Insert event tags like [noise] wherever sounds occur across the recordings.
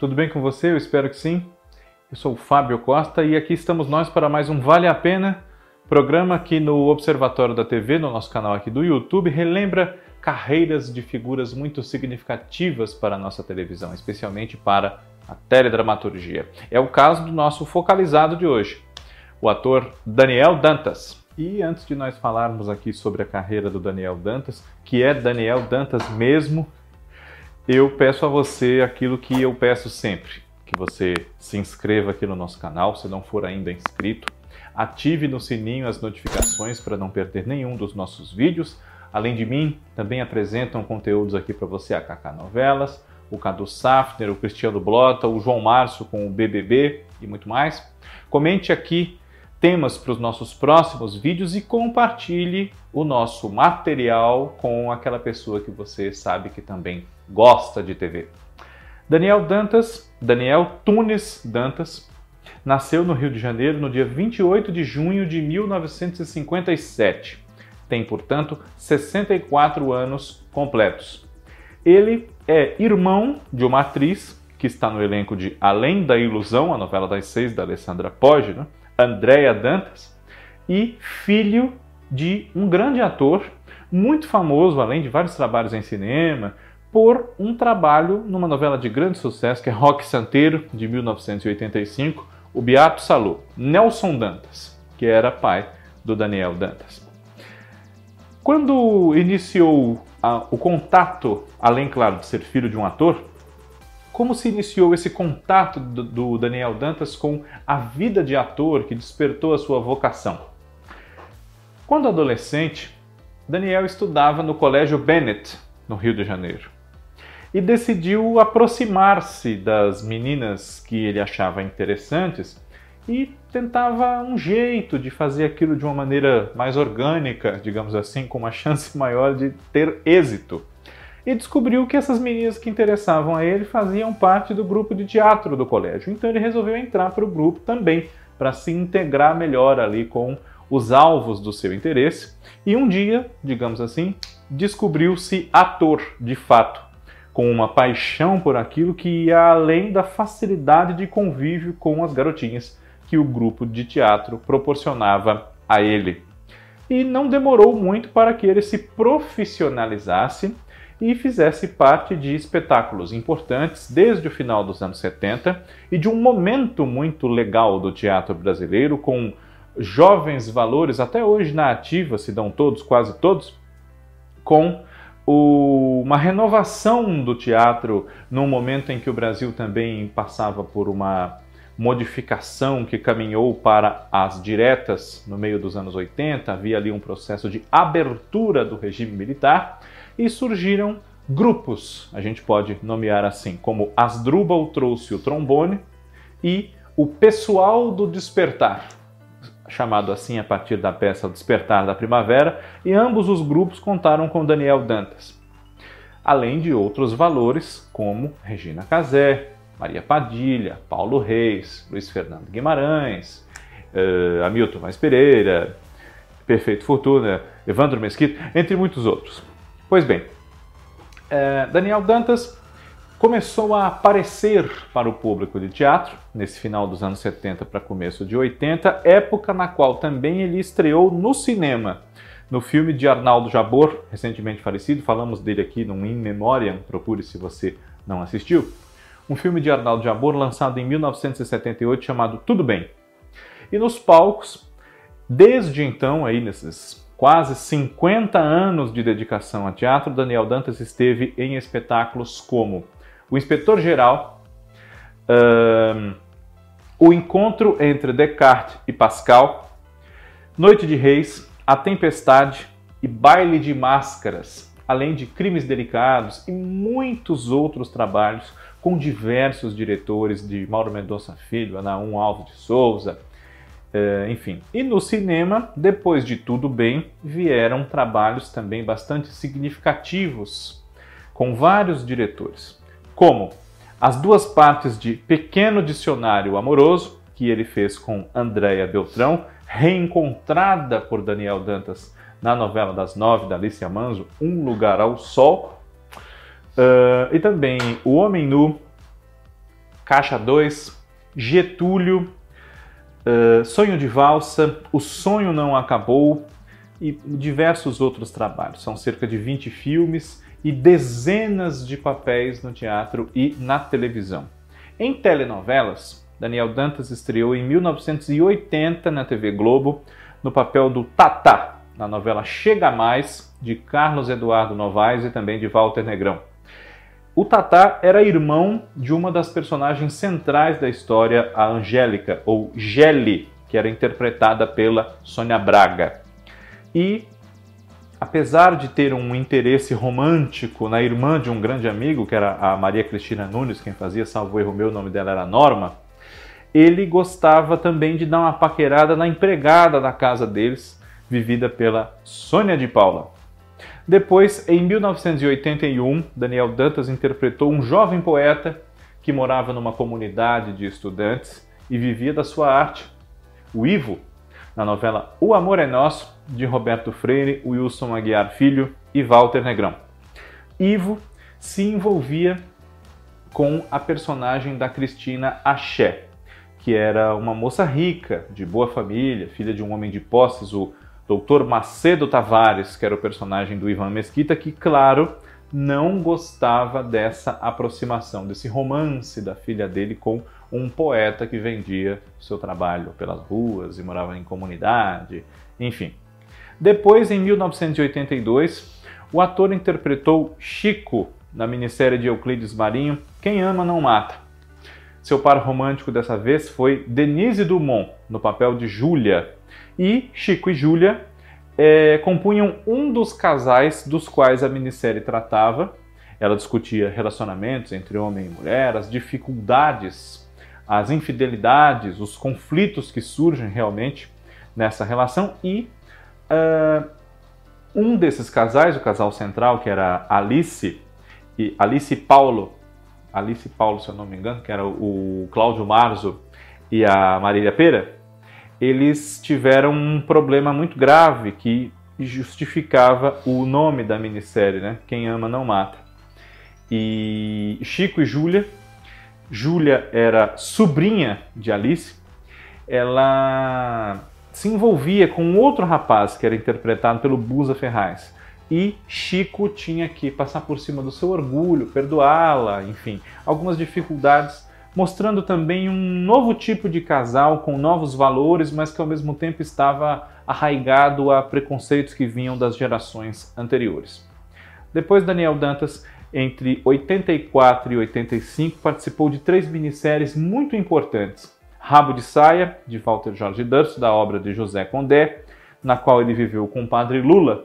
Tudo bem com você? Eu espero que sim. Eu sou o Fábio Costa e aqui estamos nós para mais um Vale a Pena, programa aqui no Observatório da TV, no nosso canal aqui do YouTube, relembra carreiras de figuras muito significativas para a nossa televisão, especialmente para a teledramaturgia. É o caso do nosso focalizado de hoje, o ator Daniel Dantas. E antes de nós falarmos aqui sobre a carreira do Daniel Dantas, que é Daniel Dantas mesmo, eu peço a você aquilo que eu peço sempre: que você se inscreva aqui no nosso canal, se não for ainda inscrito, ative no sininho as notificações para não perder nenhum dos nossos vídeos. Além de mim, também apresentam conteúdos aqui para você a Kaká Novelas, o Cadu Safner, o Cristiano Blota, o João Márcio com o BBB e muito mais. Comente aqui temas para os nossos próximos vídeos e compartilhe o nosso material com aquela pessoa que você sabe que também gosta de TV. Daniel Dantas, Daniel Tunes Dantas, nasceu no Rio de Janeiro no dia 28 de junho de 1957. Tem, portanto, 64 anos completos. Ele é irmão de uma atriz que está no elenco de Além da Ilusão, a novela das seis da Alessandra Poggi, né? Andréa Dantas, e filho de um grande ator, muito famoso, além de vários trabalhos em cinema, por um trabalho numa novela de grande sucesso, que é Rock Santeiro, de 1985, o Beato Salô, Nelson Dantas, que era pai do Daniel Dantas. Quando iniciou a, o contato, além, claro, de ser filho de um ator, como se iniciou esse contato do, do Daniel Dantas com a vida de ator que despertou a sua vocação? Quando adolescente, Daniel estudava no Colégio Bennett, no Rio de Janeiro, e decidiu aproximar-se das meninas que ele achava interessantes e tentava um jeito de fazer aquilo de uma maneira mais orgânica, digamos assim, com uma [laughs] chance maior de ter êxito e descobriu que essas meninas que interessavam a ele faziam parte do grupo de teatro do colégio. Então ele resolveu entrar para o grupo também, para se integrar melhor ali com os alvos do seu interesse. E um dia, digamos assim, descobriu-se ator de fato, com uma paixão por aquilo que ia além da facilidade de convívio com as garotinhas que o grupo de teatro proporcionava a ele. E não demorou muito para que ele se profissionalizasse e fizesse parte de espetáculos importantes desde o final dos anos 70 e de um momento muito legal do teatro brasileiro, com jovens valores até hoje na ativa, se dão todos, quase todos, com o, uma renovação do teatro num momento em que o Brasil também passava por uma modificação que caminhou para as diretas no meio dos anos 80, havia ali um processo de abertura do regime militar e surgiram grupos, a gente pode nomear assim, como Asdrubal trouxe o trombone e o Pessoal do Despertar, chamado assim a partir da peça Despertar da Primavera, e ambos os grupos contaram com Daniel Dantas. Além de outros valores como Regina Casé, Maria Padilha, Paulo Reis, Luiz Fernando Guimarães, uh, Hamilton Mais Pereira, Perfeito Fortuna, Evandro Mesquita, entre muitos outros. Pois bem, é, Daniel Dantas começou a aparecer para o público de teatro nesse final dos anos 70 para começo de 80, época na qual também ele estreou no cinema, no filme de Arnaldo Jabor, recentemente falecido, falamos dele aqui no In Memoriam, procure se você não assistiu. Um filme de Arnaldo Jabor lançado em 1978 chamado Tudo Bem. E nos palcos, desde então, aí nesses quase 50 anos de dedicação a teatro, Daniel Dantas esteve em espetáculos como O Inspetor Geral, um, O Encontro entre Descartes e Pascal, Noite de Reis, A Tempestade e Baile de Máscaras, além de Crimes Delicados e muitos outros trabalhos com diversos diretores de Mauro Mendonça Filho, Anaum Alves de Souza, é, enfim. E no cinema, depois de Tudo Bem, vieram trabalhos também bastante significativos, com vários diretores, como as duas partes de Pequeno Dicionário Amoroso, que ele fez com Andréa Beltrão, reencontrada por Daniel Dantas na novela das nove da Alicia Manso, Um Lugar ao Sol, uh, e também O Homem Nu, Caixa 2, Getúlio, uh, Sonho de Valsa, O Sonho Não Acabou e diversos outros trabalhos. São cerca de 20 filmes e dezenas de papéis no teatro e na televisão. Em telenovelas, Daniel Dantas estreou em 1980 na TV Globo no papel do Tata, na novela Chega Mais, de Carlos Eduardo Novaes e também de Walter Negrão. O Tatá era irmão de uma das personagens centrais da história, a Angélica, ou Gelli, que era interpretada pela Sônia Braga. E, apesar de ter um interesse romântico na irmã de um grande amigo, que era a Maria Cristina Nunes, quem fazia, salvo erro meu, o nome dela era Norma, ele gostava também de dar uma paquerada na empregada da casa deles, vivida pela Sônia de Paula. Depois, em 1981, Daniel Dantas interpretou um jovem poeta que morava numa comunidade de estudantes e vivia da sua arte, o Ivo, na novela O Amor é Nosso, de Roberto Freire, Wilson Aguiar Filho e Walter Negrão. Ivo se envolvia com a personagem da Cristina Axé, que era uma moça rica, de boa família, filha de um homem de posses, o Doutor Macedo Tavares, que era o personagem do Ivan Mesquita, que, claro, não gostava dessa aproximação, desse romance da filha dele com um poeta que vendia seu trabalho pelas ruas e morava em comunidade, enfim. Depois, em 1982, o ator interpretou Chico na minissérie de Euclides Marinho, Quem Ama Não Mata. Seu par romântico dessa vez foi Denise Dumont, no papel de Júlia, e Chico e Júlia é, compunham um dos casais dos quais a minissérie tratava. Ela discutia relacionamentos entre homem e mulher, as dificuldades, as infidelidades, os conflitos que surgem realmente nessa relação e uh, um desses casais, o casal central, que era Alice e Alice Paulo, Alice Paulo, se eu não me engano, que era o Cláudio Marzo e a Marília Pera, eles tiveram um problema muito grave que justificava o nome da minissérie, né? Quem ama não mata. E Chico e Júlia, Júlia era sobrinha de Alice, ela se envolvia com outro rapaz que era interpretado pelo Busa Ferraz. E Chico tinha que passar por cima do seu orgulho, perdoá-la, enfim, algumas dificuldades mostrando também um novo tipo de casal com novos valores, mas que ao mesmo tempo estava arraigado a preconceitos que vinham das gerações anteriores. Depois, Daniel Dantas, entre 84 e 85, participou de três minisséries muito importantes. Rabo de Saia, de Walter Jorge Durst, da obra de José Condé, na qual ele viveu com o padre Lula,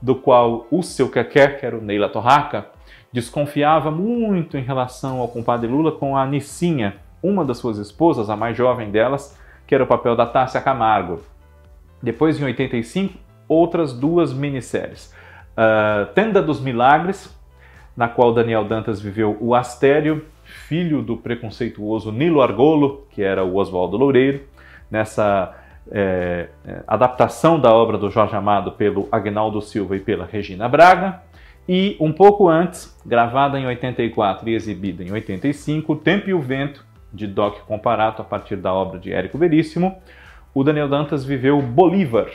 do qual o seu quequer, que era o Neila Torraca, desconfiava muito em relação ao compadre Lula com a Nicinha, uma das suas esposas, a mais jovem delas, que era o papel da Tássia Camargo. Depois, em 85, outras duas minisséries. Uh, Tenda dos Milagres, na qual Daniel Dantas viveu o Astério, filho do preconceituoso Nilo Argolo, que era o Oswaldo Loureiro, nessa é, adaptação da obra do Jorge Amado pelo Agnaldo Silva e pela Regina Braga. E um pouco antes, gravada em 84 e exibida em 85, O Tempo e o Vento, de Doc Comparato, a partir da obra de Érico Veríssimo, o Daniel Dantas viveu Bolívar,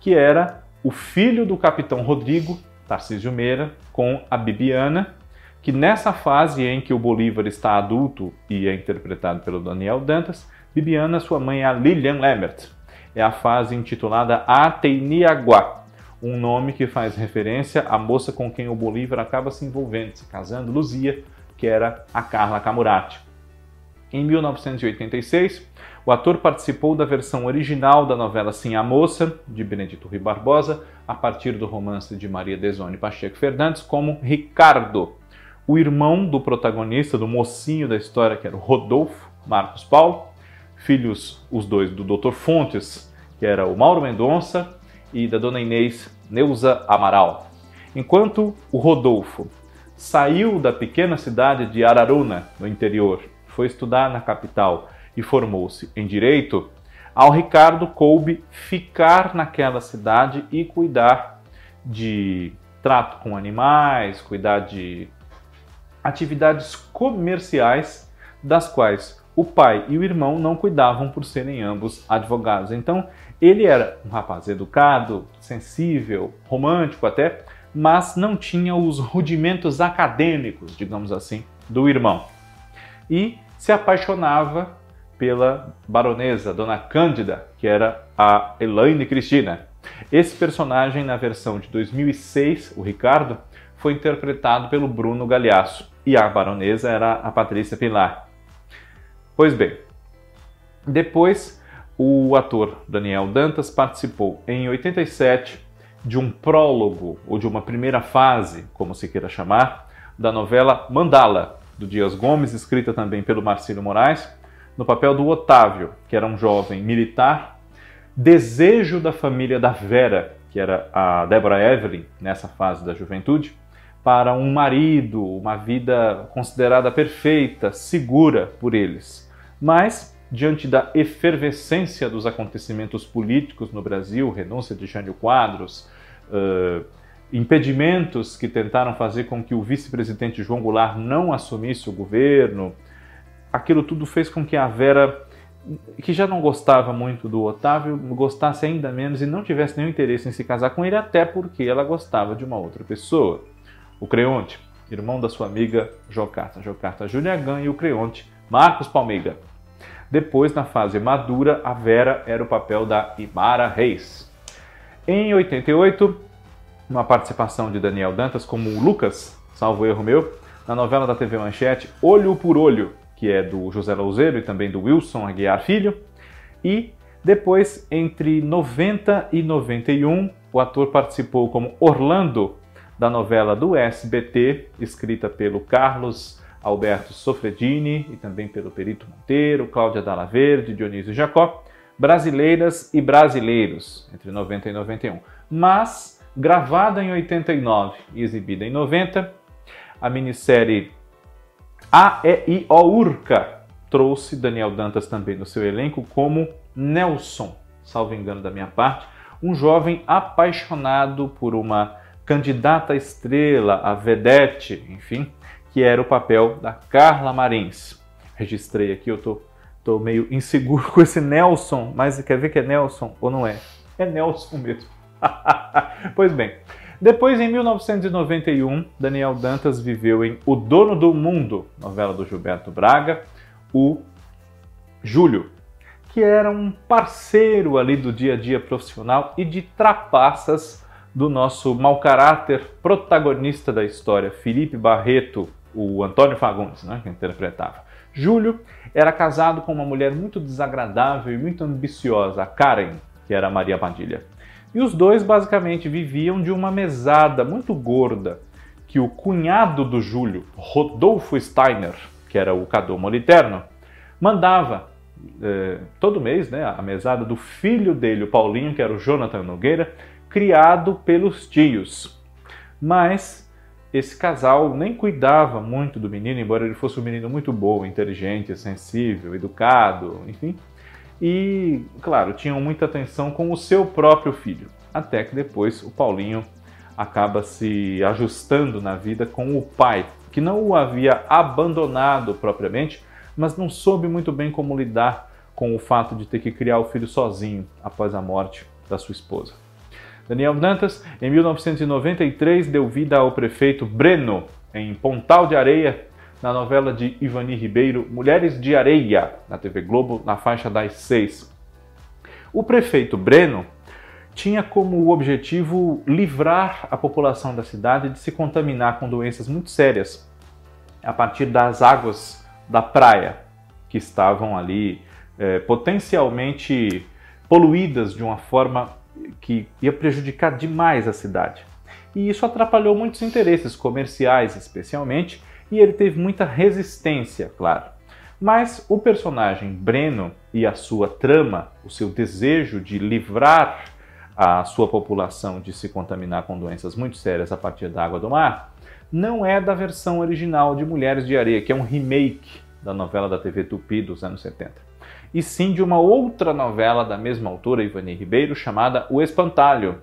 que era o filho do capitão Rodrigo, Tarcísio Meira, com a Bibiana, que nessa fase em que o Bolívar está adulto e é interpretado pelo Daniel Dantas, Bibiana, sua mãe é a Lilian Lambert. É a fase intitulada Ateiniaguá, um nome que faz referência à moça com quem o Bolívar acaba se envolvendo, se casando, Luzia, que era a Carla Camurati. Em 1986, o ator participou da versão original da novela Sim a Moça, de Benedito Rui Barbosa, a partir do romance de Maria Desone Pacheco Fernandes, como Ricardo, o irmão do protagonista, do mocinho da história, que era o Rodolfo Marcos Paulo, filhos os dois do Dr. Fontes, que era o Mauro Mendonça, e da dona Inês Neuza Amaral. Enquanto o Rodolfo saiu da pequena cidade de Araruna, no interior, foi estudar na capital e formou-se em direito, ao Ricardo coube ficar naquela cidade e cuidar de trato com animais, cuidar de atividades comerciais das quais o pai e o irmão não cuidavam por serem ambos advogados. Então, ele era um rapaz educado, sensível, romântico até, mas não tinha os rudimentos acadêmicos, digamos assim, do irmão. E se apaixonava pela baronesa, Dona Cândida, que era a Elaine Cristina. Esse personagem, na versão de 2006, o Ricardo, foi interpretado pelo Bruno Galhaço e a baronesa era a Patrícia Pilar. Pois bem, depois o ator Daniel Dantas participou em 87 de um prólogo ou de uma primeira fase, como se queira chamar, da novela Mandala, do Dias Gomes, escrita também pelo Marcelo Moraes, no papel do Otávio, que era um jovem militar, desejo da família da Vera, que era a Deborah Evelyn nessa fase da juventude, para um marido, uma vida considerada perfeita, segura por eles. Mas, diante da efervescência dos acontecimentos políticos no Brasil, renúncia de Jânio Quadros, uh, impedimentos que tentaram fazer com que o vice-presidente João Goulart não assumisse o governo, aquilo tudo fez com que a Vera, que já não gostava muito do Otávio, gostasse ainda menos e não tivesse nenhum interesse em se casar com ele, até porque ela gostava de uma outra pessoa o Creonte, irmão da sua amiga Jocarta, Jocarta Júlia Gan e o Creonte, Marcos Palmeiga. Depois, na fase madura, a Vera era o papel da Imara Reis. Em 88, uma participação de Daniel Dantas como Lucas, salvo erro meu, na novela da TV Manchete Olho por Olho, que é do José Louzeiro e também do Wilson Aguiar Filho. E depois, entre 90 e 91, o ator participou como Orlando da novela do SBT, escrita pelo Carlos Alberto Sofredini e também pelo Perito Monteiro, Cláudia Dalla Verde, Dionísio Jacó, Brasileiras e Brasileiros, entre 90 e 91. Mas, gravada em 89 e exibida em 90, a minissérie A, E, I, O, Urca trouxe Daniel Dantas também no seu elenco como Nelson, salvo engano da minha parte, um jovem apaixonado por uma candidata estrela, a vedete, enfim, que era o papel da Carla Marins. Registrei aqui, eu tô, tô meio inseguro [laughs] com esse Nelson, mas quer ver que é Nelson ou não é? É Nelson mesmo. [laughs] pois bem, depois em 1991, Daniel Dantas viveu em O Dono do Mundo, novela do Gilberto Braga, o Júlio, que era um parceiro ali do dia a dia profissional e de trapaças do nosso mau caráter protagonista da história, Felipe Barreto, o Antônio Fagundes, né, que interpretava. Júlio era casado com uma mulher muito desagradável e muito ambiciosa, Karen, que era Maria Padilha. E os dois basicamente viviam de uma mesada muito gorda que o cunhado do Júlio, Rodolfo Steiner, que era o Cadu Moliterno, mandava eh, todo mês, né, a mesada do filho dele, o Paulinho, que era o Jonathan Nogueira, criado pelos tios. Mas esse casal nem cuidava muito do menino, embora ele fosse um menino muito bom, inteligente, sensível, educado, enfim. E, claro, tinham muita atenção com o seu próprio filho. Até que depois o Paulinho acaba se ajustando na vida com o pai, que não o havia abandonado propriamente, mas não soube muito bem como lidar com o fato de ter que criar o filho sozinho após a morte da sua esposa. Daniel Dantas, em 1993, deu vida ao prefeito Breno, em Pontal de Areia, na novela de Ivani Ribeiro, Mulheres de Areia, na TV Globo, na faixa das seis. O prefeito Breno tinha como objetivo livrar a população da cidade de se contaminar com doenças muito sérias a partir das águas da praia que estavam ali é, potencialmente poluídas de uma forma que ia prejudicar demais a cidade. E isso atrapalhou muitos interesses comerciais, especialmente, e ele teve muita resistência, claro. Mas o personagem Breno e a sua trama, o seu desejo de livrar a sua população de se contaminar com doenças muito sérias a partir da água do mar, não é da versão original de Mulheres de Areia, que é um remake da novela da TV Tupi dos anos 70 e sim de uma outra novela da mesma autora, Ivani Ribeiro, chamada O Espantalho,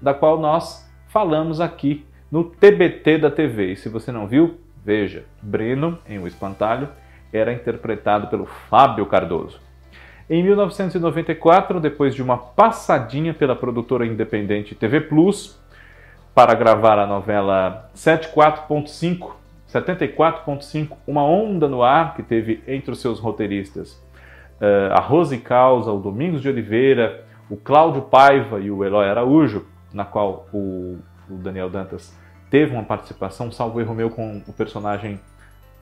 da qual nós falamos aqui no TBT da TV. E se você não viu, veja. Breno, em O Espantalho, era interpretado pelo Fábio Cardoso. Em 1994, depois de uma passadinha pela produtora independente TV Plus para gravar a novela 74.5, 74.5, Uma Onda no Ar, que teve entre os seus roteiristas uh, a Rose Causa, o Domingos de Oliveira, o Cláudio Paiva e o Eloy Araújo, na qual o Daniel Dantas teve uma participação, salvo erro meu, com o personagem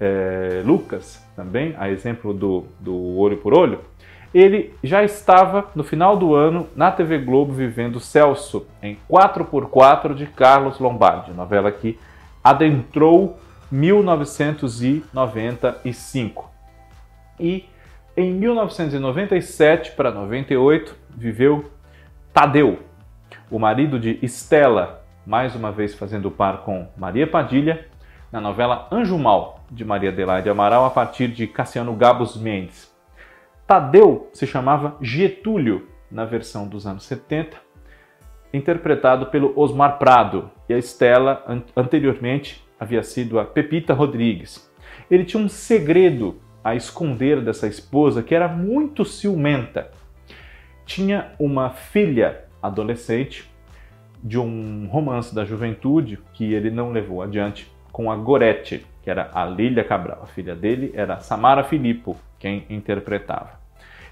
é, Lucas, também, a exemplo do, do Olho por Olho, ele já estava, no final do ano, na TV Globo, vivendo Celso, em 4x4 de Carlos Lombardi, novela que adentrou 1995. E em 1997 para 98 viveu Tadeu, o marido de Estela, mais uma vez fazendo par com Maria Padilha, na novela Anjo Mal, de Maria Adelaide Amaral, a partir de Cassiano Gabos Mendes. Tadeu se chamava Getúlio na versão dos anos 70, interpretado pelo Osmar Prado, e a Estela anteriormente havia sido a Pepita Rodrigues. Ele tinha um segredo a esconder dessa esposa que era muito ciumenta. Tinha uma filha adolescente de um romance da juventude que ele não levou adiante com a Gorete, que era a Lília Cabral. A filha dele era Samara Filippo, quem interpretava.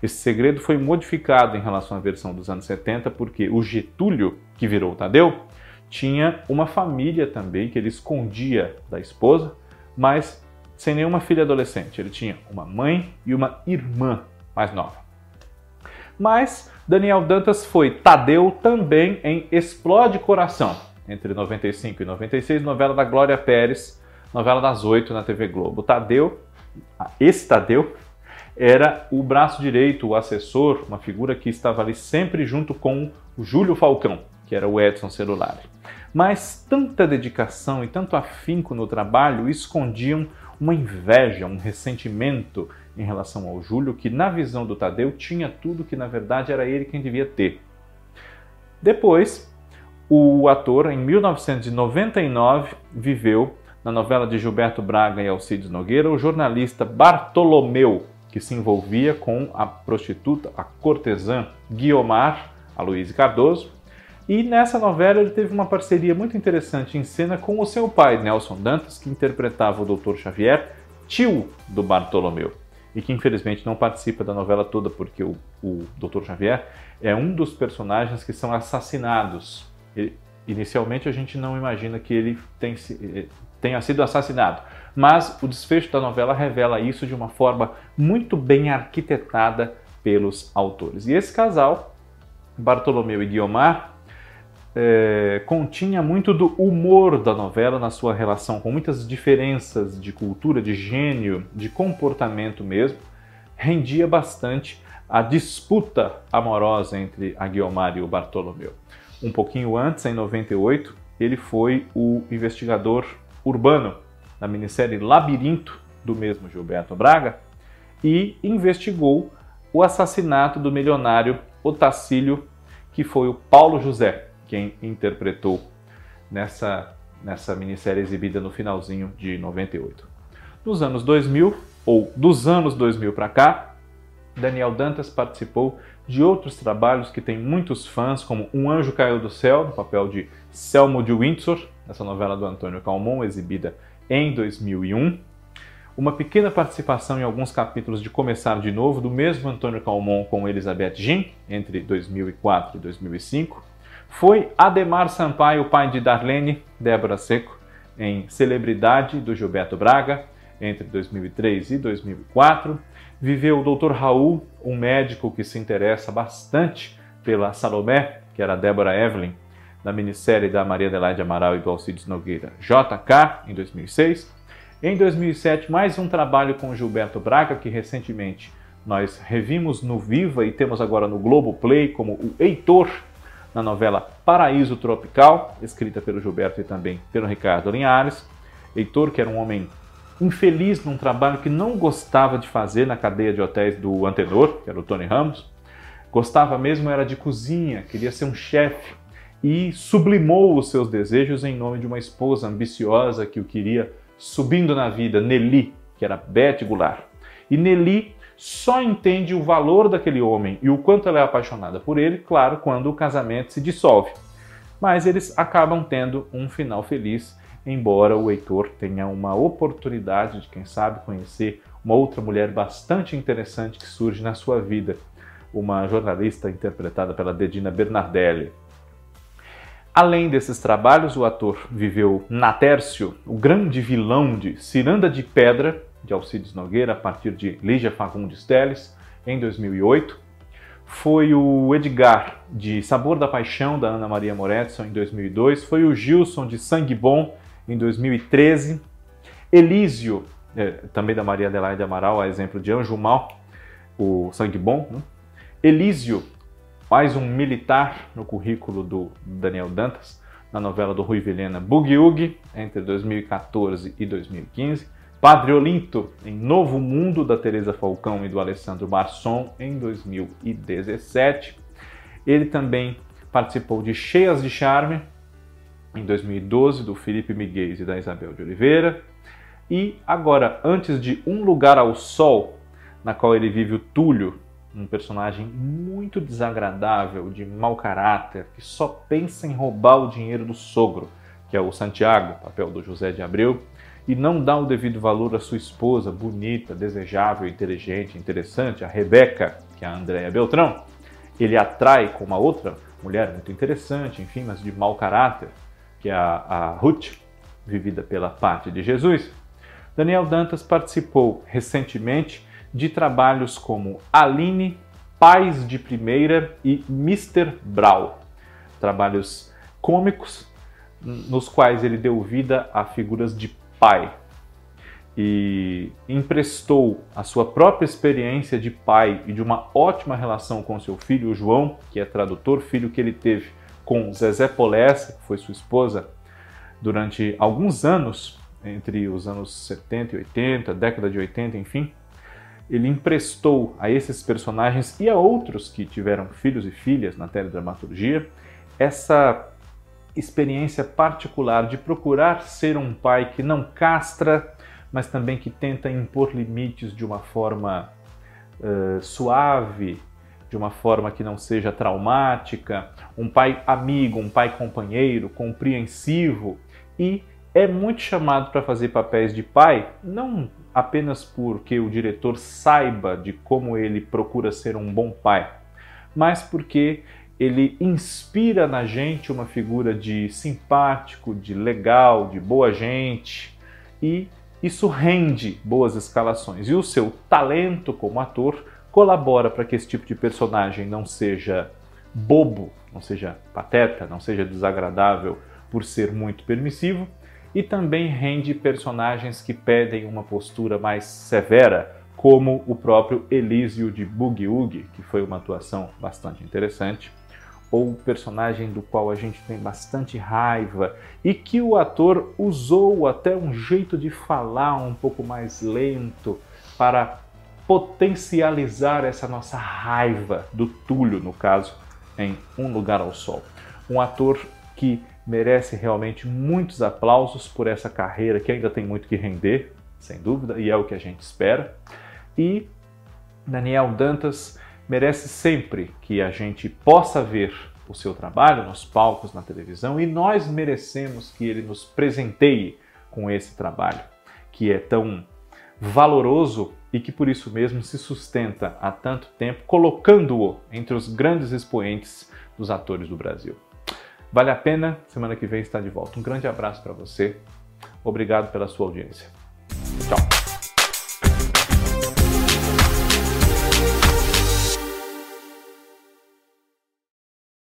Esse segredo foi modificado em relação à versão dos anos 70, porque o Getúlio, que virou Tadeu, tinha uma família também que ele escondia da esposa, mas sem nenhuma filha adolescente. Ele tinha uma mãe e uma irmã mais nova. Mas Daniel Dantas foi Tadeu também em Explode Coração, entre 95 e 96, novela da Glória Pérez, novela das oito na TV Globo. Tadeu, esse Tadeu, era o braço direito, o assessor, uma figura que estava ali sempre junto com o Júlio Falcão, que era o Edson Celular. Mas tanta dedicação e tanto afinco no trabalho escondiam uma inveja, um ressentimento em relação ao Júlio, que na visão do Tadeu tinha tudo que na verdade era ele quem devia ter. Depois, o ator, em 1999, viveu na novela de Gilberto Braga e Alcides Nogueira o jornalista Bartolomeu, que se envolvia com a prostituta, a cortesã Guiomar, a Luísa Cardoso. E nessa novela ele teve uma parceria muito interessante em cena com o seu pai, Nelson Dantas, que interpretava o Dr. Xavier, tio do Bartolomeu e que infelizmente não participa da novela toda porque o, o Dr. Xavier é um dos personagens que são assassinados. Ele, inicialmente a gente não imagina que ele tem, eh, tenha sido assassinado, mas o desfecho da novela revela isso de uma forma muito bem arquitetada pelos autores. E esse casal, Bartolomeu e Guiomar, é, continha muito do humor da novela na sua relação, com muitas diferenças de cultura, de gênio, de comportamento mesmo, rendia bastante a disputa amorosa entre a Guiomar e o Bartolomeu. Um pouquinho antes, em 98, ele foi o investigador urbano na minissérie Labirinto, do mesmo Gilberto Braga, e investigou o assassinato do milionário Otacílio, que foi o Paulo José, quem interpretou nessa, nessa minissérie exibida no finalzinho de 98. Nos anos 2000, ou dos anos 2000 para cá, Daniel Dantas participou de outros trabalhos que tem muitos fãs, como Um Anjo Caiu do Céu, no papel de Selmo de Windsor, essa novela do Antônio Calmon, exibida em 2001. Uma pequena participação em alguns capítulos de Começar de Novo, do mesmo Antônio Calmon com Elizabeth Jean, entre 2004 e 2005. Foi Ademar Sampaio, pai de Darlene Débora Seco, em Celebridade do Gilberto Braga, entre 2003 e 2004. Viveu o Dr. Raul, um médico que se interessa bastante pela Salomé, que era Débora Evelyn, na minissérie da Maria Adelaide Amaral e do Alcides Nogueira, JK, em 2006. Em 2007, mais um trabalho com Gilberto Braga, que recentemente nós revimos no Viva e temos agora no Globo Play como o Heitor, na novela Paraíso Tropical, escrita pelo Gilberto e também pelo Ricardo Linhares. Heitor, que era um homem infeliz num trabalho que não gostava de fazer na cadeia de hotéis do Antenor, que era o Tony Ramos, gostava mesmo era de cozinha, queria ser um chefe e sublimou os seus desejos em nome de uma esposa ambiciosa que o queria subindo na vida, Nelly, que era Beth Goulart. E Nelly só entende o valor daquele homem e o quanto ela é apaixonada por ele, claro, quando o casamento se dissolve. Mas eles acabam tendo um final feliz, embora o Heitor tenha uma oportunidade de, quem sabe, conhecer uma outra mulher bastante interessante que surge na sua vida, uma jornalista interpretada pela Dedina Bernardelli. Além desses trabalhos, o ator viveu Natércio, o grande vilão de Ciranda de Pedra, de Alcides Nogueira a partir de Lígia Fagundes Teles, em 2008. Foi o Edgar, de Sabor da Paixão, da Ana Maria Moretson, em 2002. Foi o Gilson, de Sangue Bom, em 2013. Elísio, é, também da Maria Adelaide Amaral, a exemplo de Anjo Mal, o Sangue Bom. Né? Elísio, mais um militar no currículo do Daniel Dantas, na novela do Rui Vilhena Boogie entre 2014 e 2015. Padre Olinto, em Novo Mundo, da Teresa Falcão e do Alessandro Marçom, em 2017. Ele também participou de Cheias de Charme, em 2012, do Felipe Miguel e da Isabel de Oliveira. E agora, antes de Um Lugar ao Sol, na qual ele vive o Túlio, um personagem muito desagradável, de mau caráter, que só pensa em roubar o dinheiro do sogro, que é o Santiago, papel do José de Abreu e não dá o devido valor à sua esposa bonita, desejável, inteligente, interessante, a Rebeca, que é a Andréa Beltrão. Ele atrai com uma outra mulher muito interessante, enfim, mas de mau caráter, que é a, a Ruth, vivida pela parte de Jesus. Daniel Dantas participou recentemente de trabalhos como Aline, Pais de Primeira e Mr. Brau, trabalhos cômicos nos quais ele deu vida a figuras de pai e emprestou a sua própria experiência de pai e de uma ótima relação com seu filho, o João, que é tradutor, filho que ele teve com Zezé Polessa, que foi sua esposa, durante alguns anos, entre os anos 70 e 80, década de 80, enfim. Ele emprestou a esses personagens e a outros que tiveram filhos e filhas na teledramaturgia essa experiência particular de procurar ser um pai que não castra, mas também que tenta impor limites de uma forma uh, suave, de uma forma que não seja traumática, um pai amigo, um pai companheiro, compreensivo e é muito chamado para fazer papéis de pai, não apenas porque o diretor saiba de como ele procura ser um bom pai, mas porque ele inspira na gente uma figura de simpático, de legal, de boa gente. E isso rende boas escalações. E o seu talento como ator colabora para que esse tipo de personagem não seja bobo, não seja pateta, não seja desagradável por ser muito permissivo. E também rende personagens que pedem uma postura mais severa, como o próprio Elísio de Boogie Woogie, que foi uma atuação bastante interessante ou personagem do qual a gente tem bastante raiva e que o ator usou até um jeito de falar um pouco mais lento para potencializar essa nossa raiva do Túlio, no caso, em Um Lugar ao Sol. Um ator que merece realmente muitos aplausos por essa carreira que ainda tem muito que render, sem dúvida, e é o que a gente espera. E Daniel Dantas merece sempre que a gente possa ver o seu trabalho nos palcos, na televisão, e nós merecemos que ele nos presenteie com esse trabalho, que é tão valoroso e que por isso mesmo se sustenta há tanto tempo, colocando-o entre os grandes expoentes dos atores do Brasil. Vale a pena, semana que vem está de volta. Um grande abraço para você. Obrigado pela sua audiência. Tchau.